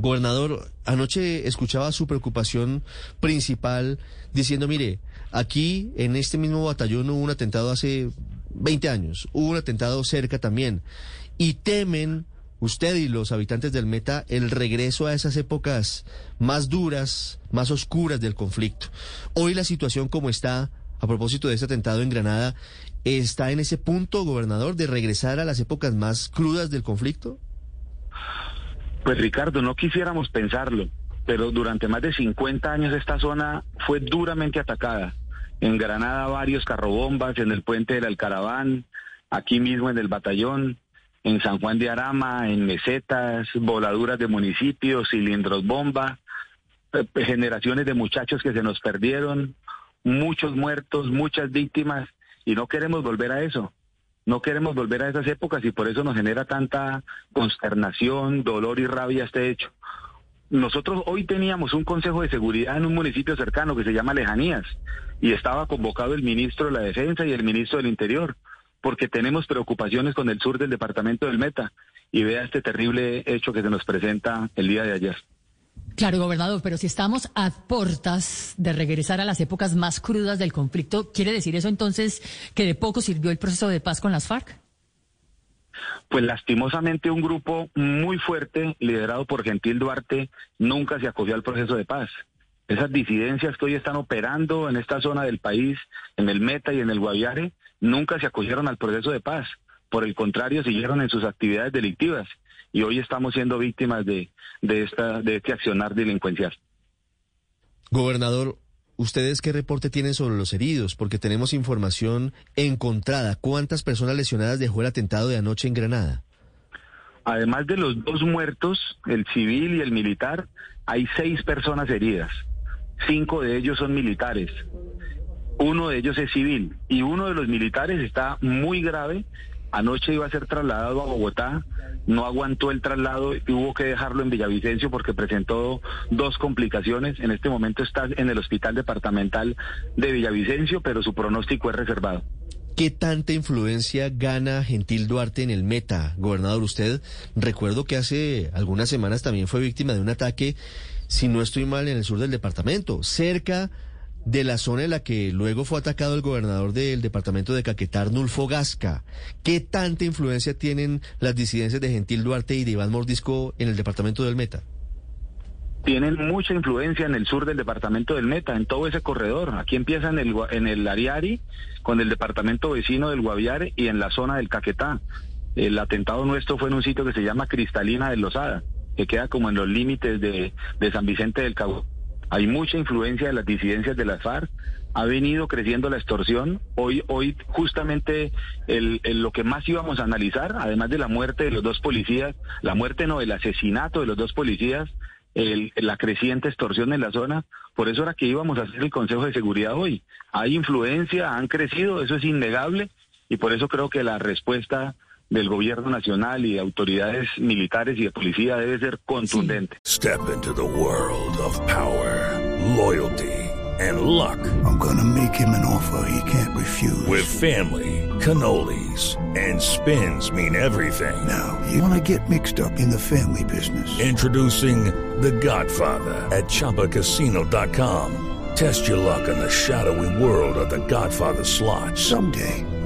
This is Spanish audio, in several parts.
Gobernador, anoche escuchaba su preocupación principal diciendo, mire, aquí en este mismo batallón hubo un atentado hace 20 años, hubo un atentado cerca también, y temen usted y los habitantes del Meta el regreso a esas épocas más duras, más oscuras del conflicto. Hoy la situación como está, a propósito de ese atentado en Granada, ¿está en ese punto, gobernador, de regresar a las épocas más crudas del conflicto? Pues Ricardo, no quisiéramos pensarlo, pero durante más de 50 años esta zona fue duramente atacada. En Granada varios carrobombas, en el puente del Alcaraván, aquí mismo en el batallón, en San Juan de Arama, en mesetas, voladuras de municipios, cilindros bomba, eh, generaciones de muchachos que se nos perdieron, muchos muertos, muchas víctimas, y no queremos volver a eso. No queremos volver a esas épocas y por eso nos genera tanta consternación, dolor y rabia este hecho. Nosotros hoy teníamos un consejo de seguridad en un municipio cercano que se llama Lejanías y estaba convocado el ministro de la Defensa y el ministro del Interior porque tenemos preocupaciones con el sur del departamento del Meta y vea este terrible hecho que se nos presenta el día de ayer. Claro, gobernador, pero si estamos a portas de regresar a las épocas más crudas del conflicto, ¿quiere decir eso entonces que de poco sirvió el proceso de paz con las FARC? Pues lastimosamente un grupo muy fuerte, liderado por Gentil Duarte, nunca se acogió al proceso de paz. Esas disidencias que hoy están operando en esta zona del país, en el Meta y en el Guaviare, nunca se acogieron al proceso de paz. Por el contrario, siguieron en sus actividades delictivas y hoy estamos siendo víctimas de, de, esta, de este accionar delincuencial. Gobernador, ¿ustedes qué reporte tienen sobre los heridos? Porque tenemos información encontrada. ¿Cuántas personas lesionadas dejó el atentado de anoche en Granada? Además de los dos muertos, el civil y el militar, hay seis personas heridas. Cinco de ellos son militares. Uno de ellos es civil y uno de los militares está muy grave. Anoche iba a ser trasladado a Bogotá no aguantó el traslado y hubo que dejarlo en Villavicencio porque presentó dos complicaciones. En este momento está en el hospital departamental de Villavicencio, pero su pronóstico es reservado. ¿Qué tanta influencia gana Gentil Duarte en el meta, gobernador? Usted, recuerdo que hace algunas semanas también fue víctima de un ataque, si no estoy mal, en el sur del departamento, cerca de la zona en la que luego fue atacado el gobernador del departamento de Caquetá, Nulfo Gasca. ¿Qué tanta influencia tienen las disidencias de Gentil Duarte y de Iván Mordisco en el departamento del Meta? Tienen mucha influencia en el sur del departamento del Meta, en todo ese corredor. Aquí empieza en el, en el Ariari, con el departamento vecino del Guaviare y en la zona del Caquetá. El atentado nuestro fue en un sitio que se llama Cristalina de Lozada, que queda como en los límites de, de San Vicente del Cabo hay mucha influencia de las disidencias de las FARC, ha venido creciendo la extorsión. Hoy, hoy justamente el, lo que más íbamos a analizar, además de la muerte de los dos policías, la muerte no, el asesinato de los dos policías, el, la creciente extorsión en la zona, por eso era que íbamos a hacer el Consejo de Seguridad hoy. Hay influencia, han crecido, eso es innegable, y por eso creo que la respuesta del gobierno nacional y de autoridades militares y de policía debe ser contundente. Step into the world of power, loyalty and luck. I'm gonna make him an offer he can't refuse. With family, cannolis and spins mean everything. Now, you wanna get mixed up in the family business. Introducing The Godfather at chapacasino.com. Test your luck in the shadowy world of The Godfather slot. Someday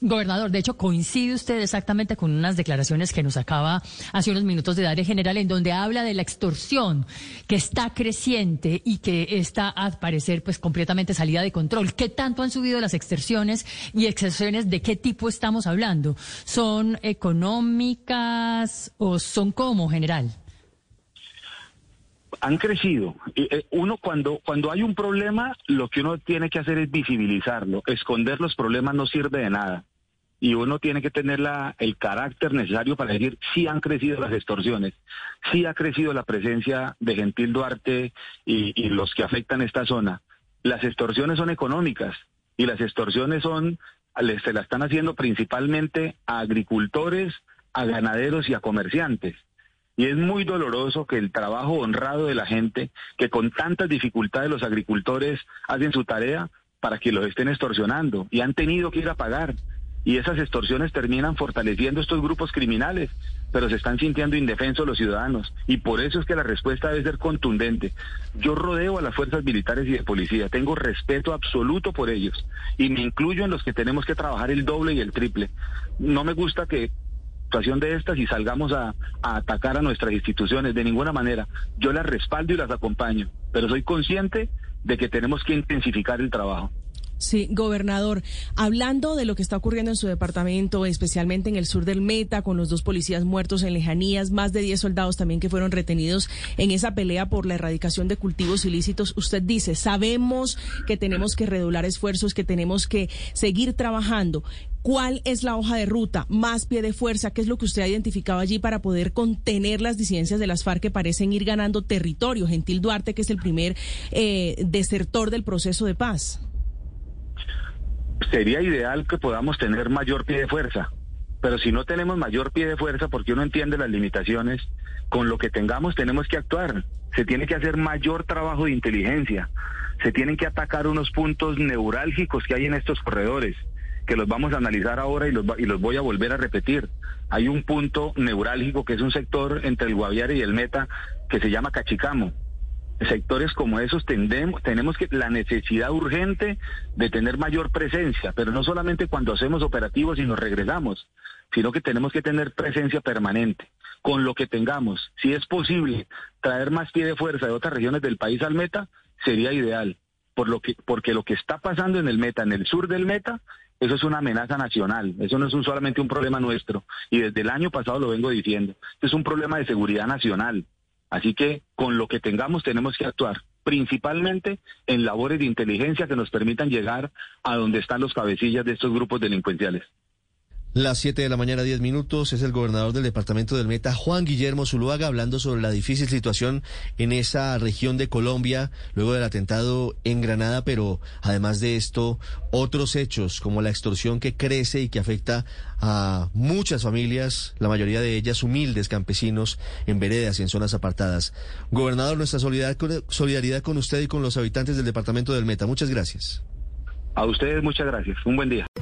Gobernador, de hecho, coincide usted exactamente con unas declaraciones que nos acaba hace unos minutos de dar en general, en donde habla de la extorsión que está creciente y que está, a parecer, pues completamente salida de control. ¿Qué tanto han subido las extorsiones y extorsiones de qué tipo estamos hablando? ¿Son económicas o son como general? Han crecido. Eh, uno cuando cuando hay un problema, lo que uno tiene que hacer es visibilizarlo. Esconder los problemas no sirve de nada. Y uno tiene que tener la, el carácter necesario para decir si han crecido las extorsiones, si ha crecido la presencia de Gentil Duarte y, los que afectan esta zona. Las extorsiones son económicas y las extorsiones son se la están haciendo principalmente a agricultores, a ganaderos y a comerciantes. Y es muy doloroso que el trabajo honrado de la gente, que con tantas dificultades los agricultores hacen su tarea para que los estén extorsionando y han tenido que ir a pagar. Y esas extorsiones terminan fortaleciendo estos grupos criminales, pero se están sintiendo indefensos los ciudadanos. Y por eso es que la respuesta debe ser contundente. Yo rodeo a las fuerzas militares y de policía, tengo respeto absoluto por ellos y me incluyo en los que tenemos que trabajar el doble y el triple. No me gusta que situación de estas y salgamos a, a, atacar a nuestras instituciones de ninguna manera. Yo las respaldo y las acompaño, pero soy consciente de que tenemos que intensificar el trabajo. Sí, gobernador, hablando de lo que está ocurriendo en su departamento, especialmente en el sur del Meta, con los dos policías muertos en lejanías, más de 10 soldados también que fueron retenidos en esa pelea por la erradicación de cultivos ilícitos, usted dice, sabemos que tenemos que redoblar esfuerzos, que tenemos que seguir trabajando. ¿Cuál es la hoja de ruta? ¿Más pie de fuerza? ¿Qué es lo que usted ha identificado allí para poder contener las disidencias de las FARC que parecen ir ganando territorio? Gentil Duarte, que es el primer eh, desertor del proceso de paz sería ideal que podamos tener mayor pie de fuerza, pero si no tenemos mayor pie de fuerza, porque uno entiende las limitaciones, con lo que tengamos tenemos que actuar. Se tiene que hacer mayor trabajo de inteligencia, se tienen que atacar unos puntos neurálgicos que hay en estos corredores, que los vamos a analizar ahora y los, y los voy a volver a repetir. Hay un punto neurálgico que es un sector entre el Guaviare y el Meta que se llama Cachicamo sectores como esos tendemos, tenemos que la necesidad urgente de tener mayor presencia, pero no solamente cuando hacemos operativos y nos regresamos, sino que tenemos que tener presencia permanente con lo que tengamos. Si es posible traer más pie de fuerza de otras regiones del país al meta, sería ideal, por lo que, porque lo que está pasando en el meta, en el sur del meta, eso es una amenaza nacional, eso no es un, solamente un problema nuestro, y desde el año pasado lo vengo diciendo, es un problema de seguridad nacional. Así que con lo que tengamos tenemos que actuar, principalmente en labores de inteligencia que nos permitan llegar a donde están los cabecillas de estos grupos delincuenciales. Las 7 de la mañana, 10 minutos, es el gobernador del departamento del Meta, Juan Guillermo Zuluaga, hablando sobre la difícil situación en esa región de Colombia, luego del atentado en Granada, pero además de esto, otros hechos como la extorsión que crece y que afecta a muchas familias, la mayoría de ellas humildes campesinos en veredas y en zonas apartadas. Gobernador, nuestra solidaridad con usted y con los habitantes del departamento del Meta. Muchas gracias. A ustedes muchas gracias. Un buen día.